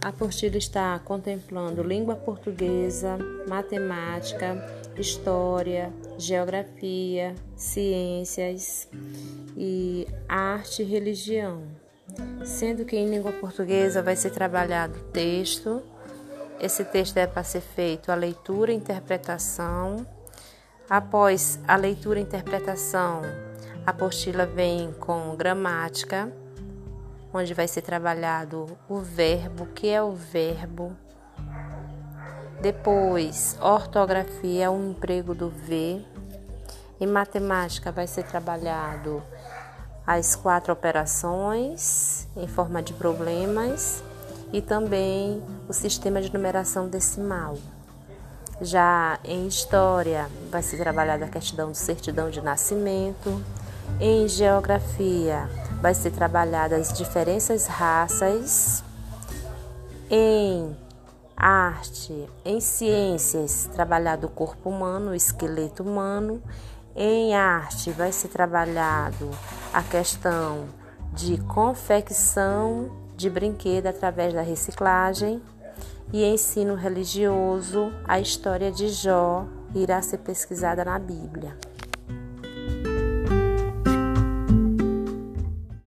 A apostila está contemplando língua portuguesa, matemática, história, geografia, ciências e arte e religião. Sendo que em língua portuguesa vai ser trabalhado texto. Esse texto é para ser feito a leitura e interpretação. Após a leitura e interpretação, a apostila vem com gramática onde vai ser trabalhado o verbo, que é o verbo. Depois, ortografia, é o emprego do V. Em matemática vai ser trabalhado as quatro operações em forma de problemas e também o sistema de numeração decimal. Já em história vai ser trabalhada a questão do certidão de nascimento. Em geografia vai ser trabalhada as diferentes raças em arte, em ciências, trabalhado o corpo humano, o esqueleto humano. Em arte vai ser trabalhado a questão de confecção de brinquedo através da reciclagem e ensino religioso, a história de Jó irá ser pesquisada na Bíblia.